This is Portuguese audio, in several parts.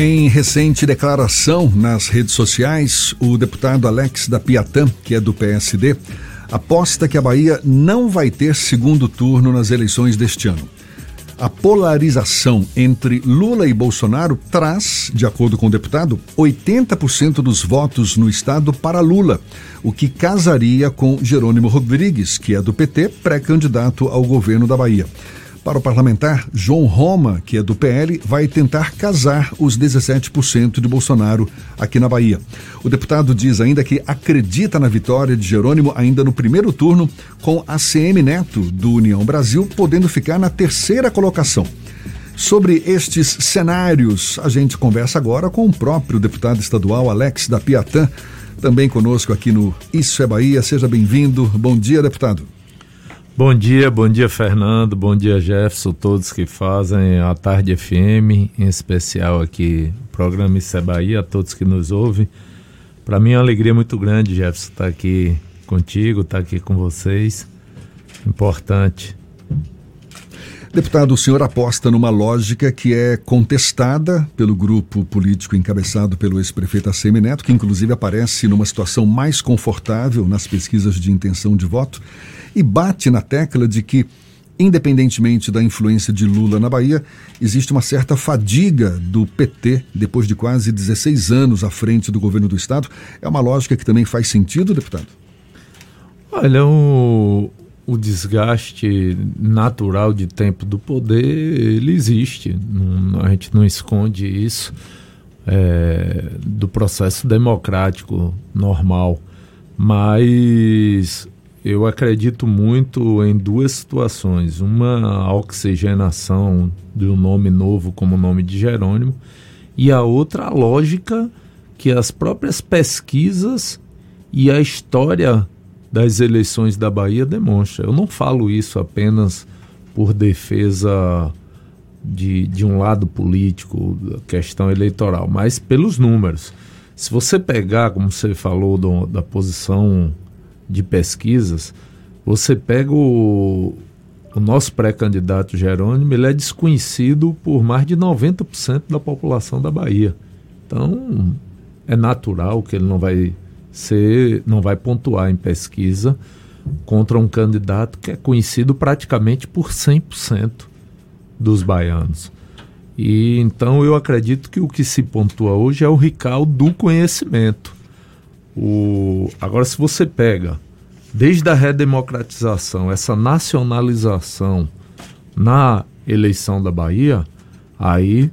Em recente declaração nas redes sociais, o deputado Alex da Piatã, que é do PSD, aposta que a Bahia não vai ter segundo turno nas eleições deste ano. A polarização entre Lula e Bolsonaro traz, de acordo com o deputado, 80% dos votos no estado para Lula, o que casaria com Jerônimo Rodrigues, que é do PT, pré-candidato ao governo da Bahia. Para o parlamentar, João Roma, que é do PL, vai tentar casar os 17% de Bolsonaro aqui na Bahia. O deputado diz ainda que acredita na vitória de Jerônimo ainda no primeiro turno, com a CM Neto, do União Brasil, podendo ficar na terceira colocação. Sobre estes cenários, a gente conversa agora com o próprio deputado estadual Alex da Piatã, também conosco aqui no Isso é Bahia. Seja bem-vindo. Bom dia, deputado. Bom dia, bom dia Fernando, bom dia Jefferson, todos que fazem a Tarde FM, em especial aqui o programa Isso é Bahia, a todos que nos ouvem. Para mim é uma alegria muito grande, Jefferson, estar tá aqui contigo, estar tá aqui com vocês. Importante. Deputado, o senhor aposta numa lógica que é contestada pelo grupo político encabeçado pelo ex-prefeito Assemi Neto, que inclusive aparece numa situação mais confortável nas pesquisas de intenção de voto e bate na tecla de que, independentemente da influência de Lula na Bahia, existe uma certa fadiga do PT depois de quase 16 anos à frente do governo do Estado. É uma lógica que também faz sentido, deputado? Olha, o, o desgaste natural de tempo do poder, ele existe. A gente não esconde isso é, do processo democrático normal. Mas eu acredito muito em duas situações. Uma, a oxigenação de um nome novo como o nome de Jerônimo, e a outra, a lógica que as próprias pesquisas e a história das eleições da Bahia demonstra. Eu não falo isso apenas por defesa de, de um lado político, questão eleitoral, mas pelos números. Se você pegar, como você falou, do, da posição de pesquisas, você pega o, o nosso pré-candidato Jerônimo, ele é desconhecido por mais de 90% da população da Bahia. Então, é natural que ele não vai ser, não vai pontuar em pesquisa contra um candidato que é conhecido praticamente por 100% dos baianos. E então eu acredito que o que se pontua hoje é o rical do conhecimento. O, agora, se você pega, desde a redemocratização, essa nacionalização na eleição da Bahia, aí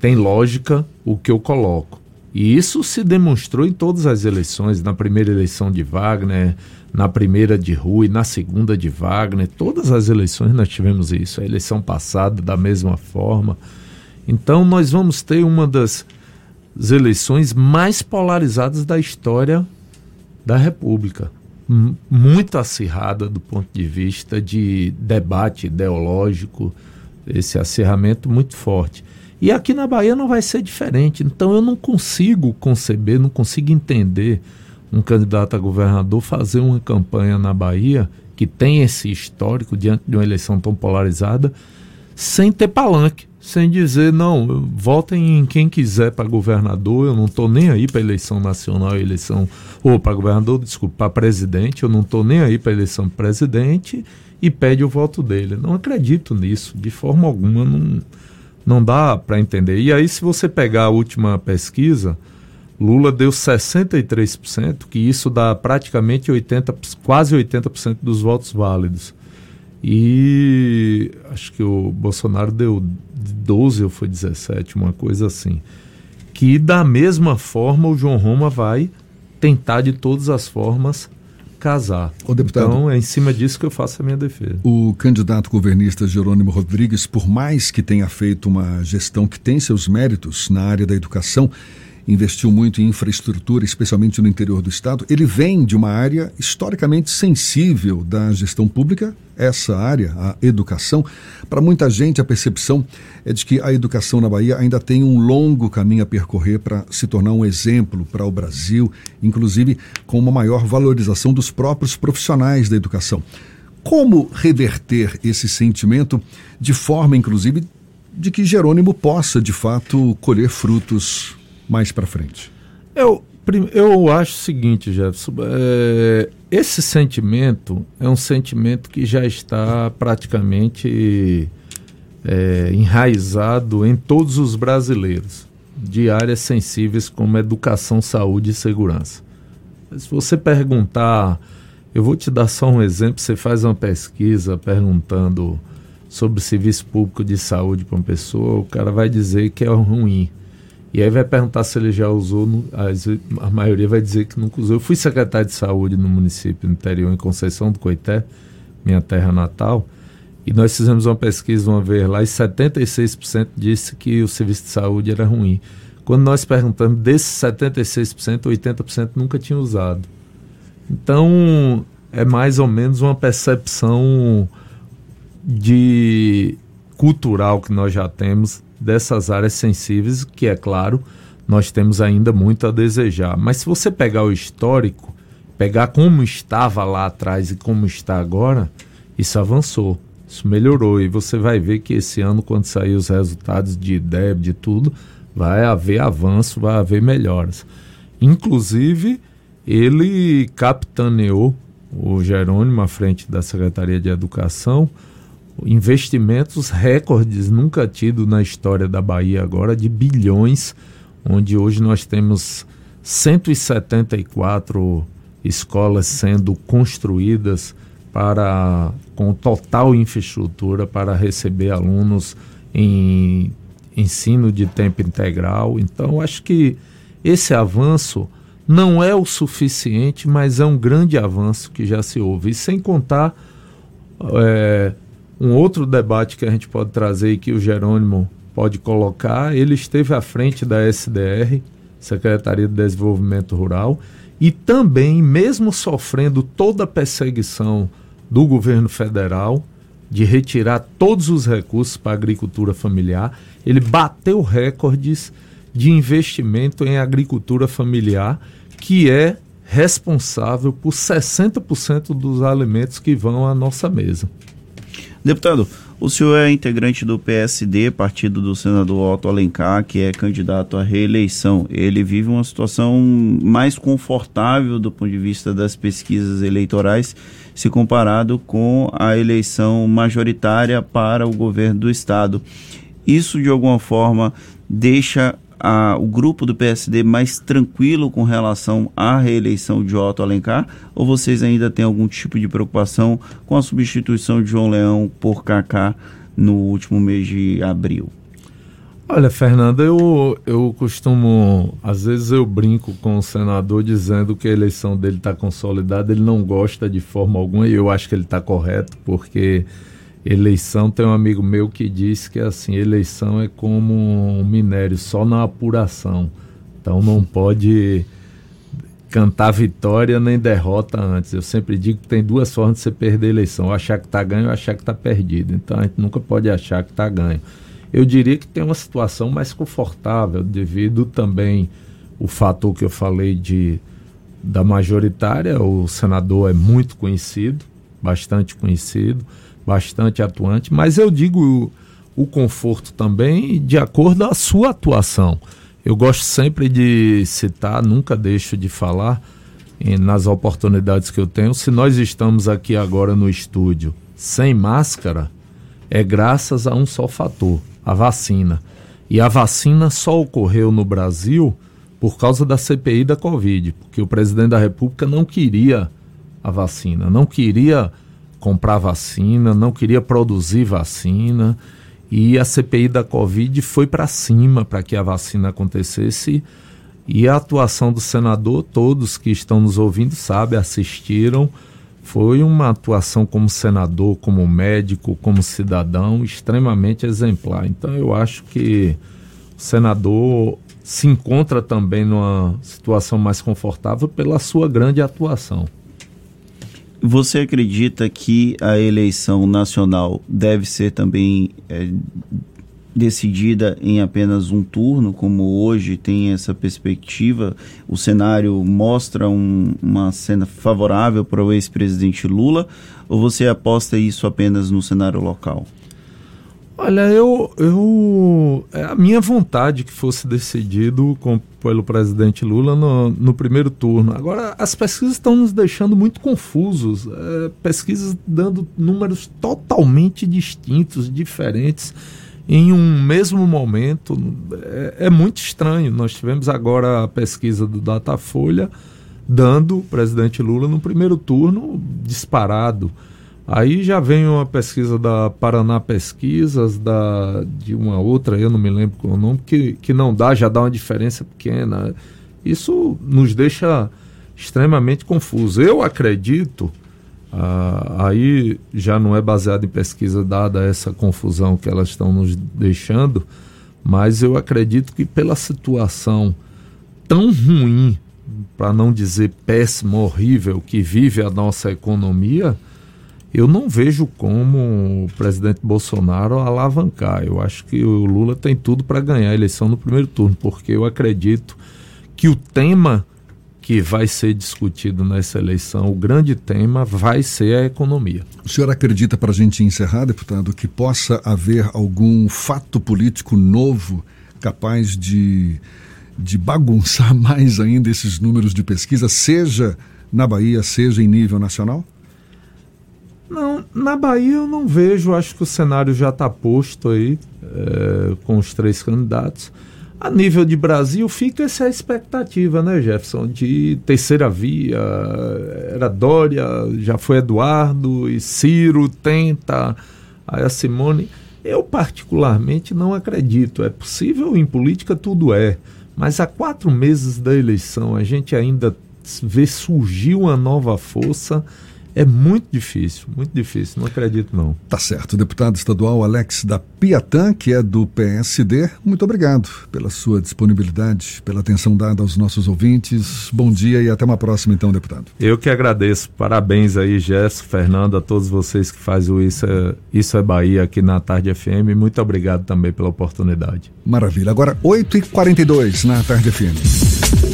tem lógica o que eu coloco. E isso se demonstrou em todas as eleições, na primeira eleição de Wagner, na primeira de Rui, na segunda de Wagner, todas as eleições nós tivemos isso. A eleição passada da mesma forma. Então nós vamos ter uma das as eleições mais polarizadas da história da República. Muito acirrada do ponto de vista de debate ideológico, esse acirramento muito forte. E aqui na Bahia não vai ser diferente. Então eu não consigo conceber, não consigo entender um candidato a governador fazer uma campanha na Bahia que tem esse histórico diante de uma eleição tão polarizada sem ter palanque sem dizer, não, votem em quem quiser para governador, eu não estou nem aí para eleição nacional, eleição, ou para governador, desculpa, para presidente, eu não estou nem aí para eleição presidente e pede o voto dele. Não acredito nisso, de forma alguma, não, não dá para entender. E aí, se você pegar a última pesquisa, Lula deu 63%, que isso dá praticamente 80, quase 80% dos votos válidos. E acho que o Bolsonaro deu 12 ou foi 17, uma coisa assim. Que da mesma forma o João Roma vai tentar de todas as formas casar. deputado, então é em cima disso que eu faço a minha defesa. O candidato governista Jerônimo Rodrigues, por mais que tenha feito uma gestão que tem seus méritos na área da educação, investiu muito em infraestrutura, especialmente no interior do estado. Ele vem de uma área historicamente sensível da gestão pública, essa área, a educação. Para muita gente, a percepção é de que a educação na Bahia ainda tem um longo caminho a percorrer para se tornar um exemplo para o Brasil, inclusive com uma maior valorização dos próprios profissionais da educação. Como reverter esse sentimento de forma, inclusive, de que Jerônimo possa, de fato, colher frutos mais para frente? Eu, eu acho o seguinte, Jefferson, é, esse sentimento é um sentimento que já está praticamente é, enraizado em todos os brasileiros, de áreas sensíveis como educação, saúde e segurança. Se você perguntar, eu vou te dar só um exemplo, você faz uma pesquisa perguntando sobre serviço público de saúde para uma pessoa, o cara vai dizer que é ruim. E aí vai perguntar se ele já usou, a maioria vai dizer que nunca usou. Eu fui secretário de saúde no município interior, em Conceição do Coité, minha terra natal, e nós fizemos uma pesquisa uma vez lá e 76% disse que o serviço de saúde era ruim. Quando nós perguntamos, desses 76%, 80% nunca tinha usado. Então, é mais ou menos uma percepção de cultural que nós já temos dessas áreas sensíveis, que é claro, nós temos ainda muito a desejar. Mas se você pegar o histórico, pegar como estava lá atrás e como está agora, isso avançou, isso melhorou. E você vai ver que esse ano, quando sair os resultados de IDEB, de tudo, vai haver avanço, vai haver melhoras. Inclusive, ele capitaneou o Jerônimo à frente da Secretaria de Educação investimentos recordes nunca tido na história da Bahia agora de bilhões, onde hoje nós temos 174 escolas sendo construídas para com total infraestrutura para receber alunos em ensino de tempo integral. Então, acho que esse avanço não é o suficiente, mas é um grande avanço que já se houve. E sem contar é, um outro debate que a gente pode trazer e que o Jerônimo pode colocar, ele esteve à frente da SDR, Secretaria de Desenvolvimento Rural, e também, mesmo sofrendo toda a perseguição do governo federal, de retirar todos os recursos para a agricultura familiar, ele bateu recordes de investimento em agricultura familiar, que é responsável por 60% dos alimentos que vão à nossa mesa. Deputado, o senhor é integrante do PSD, partido do senador Otto Alencar, que é candidato à reeleição. Ele vive uma situação mais confortável do ponto de vista das pesquisas eleitorais, se comparado com a eleição majoritária para o governo do Estado. Isso, de alguma forma, deixa a, o grupo do PSD mais tranquilo com relação à reeleição de Otto Alencar? Ou vocês ainda têm algum tipo de preocupação com a substituição de João Leão por Kaká no último mês de abril? Olha, Fernanda, eu, eu costumo, às vezes eu brinco com o senador dizendo que a eleição dele está consolidada, ele não gosta de forma alguma, e eu acho que ele está correto, porque Eleição, tem um amigo meu que disse que assim, eleição é como um minério, só na apuração. Então não pode cantar vitória nem derrota antes. Eu sempre digo que tem duas formas de você perder a eleição: ou achar que está ganho ou achar que está perdido. Então a gente nunca pode achar que está ganho. Eu diria que tem uma situação mais confortável, devido também o fator que eu falei de da majoritária. O senador é muito conhecido, bastante conhecido bastante atuante, mas eu digo o, o conforto também de acordo a sua atuação. Eu gosto sempre de citar, nunca deixo de falar nas oportunidades que eu tenho. Se nós estamos aqui agora no estúdio sem máscara, é graças a um só fator: a vacina. E a vacina só ocorreu no Brasil por causa da CPI da Covid, porque o presidente da República não queria a vacina, não queria comprar vacina, não queria produzir vacina. E a CPI da Covid foi para cima para que a vacina acontecesse. E a atuação do senador, todos que estão nos ouvindo sabem, assistiram. Foi uma atuação como senador, como médico, como cidadão, extremamente exemplar. Então eu acho que o senador se encontra também numa situação mais confortável pela sua grande atuação. Você acredita que a eleição nacional deve ser também é, decidida em apenas um turno, como hoje tem essa perspectiva? O cenário mostra um, uma cena favorável para o ex-presidente Lula? Ou você aposta isso apenas no cenário local? Olha, eu, eu é a minha vontade que fosse decidido com, pelo presidente Lula no, no primeiro turno. Agora, as pesquisas estão nos deixando muito confusos. É, pesquisas dando números totalmente distintos, diferentes, em um mesmo momento. É, é muito estranho. Nós tivemos agora a pesquisa do Datafolha dando o presidente Lula no primeiro turno disparado. Aí já vem uma pesquisa da Paraná Pesquisas, da, de uma outra, eu não me lembro qual é o nome, que, que não dá, já dá uma diferença pequena. Isso nos deixa extremamente confuso. Eu acredito, ah, aí já não é baseado em pesquisa dada essa confusão que elas estão nos deixando, mas eu acredito que pela situação tão ruim, para não dizer péssima, horrível, que vive a nossa economia, eu não vejo como o presidente Bolsonaro alavancar. Eu acho que o Lula tem tudo para ganhar a eleição no primeiro turno, porque eu acredito que o tema que vai ser discutido nessa eleição, o grande tema vai ser a economia. O senhor acredita, para a gente encerrar, deputado, que possa haver algum fato político novo capaz de, de bagunçar mais ainda esses números de pesquisa, seja na Bahia, seja em nível nacional? Não, na Bahia eu não vejo, acho que o cenário já está posto aí é, com os três candidatos. A nível de Brasil fica essa expectativa, né, Jefferson, de terceira via, era Dória, já foi Eduardo e Ciro tenta, aí a Simone. Eu particularmente não acredito. É possível em política tudo é, mas há quatro meses da eleição a gente ainda vê surgir uma nova força é muito difícil, muito difícil, não acredito não. Tá certo. Deputado estadual Alex da Piatã, que é do PSD, muito obrigado pela sua disponibilidade, pela atenção dada aos nossos ouvintes. Bom dia e até uma próxima então, deputado. Eu que agradeço. Parabéns aí, Gesso, Fernando, a todos vocês que fazem o Isso é, Isso é Bahia aqui na Tarde FM. Muito obrigado também pela oportunidade. Maravilha. Agora 8h42 na Tarde FM.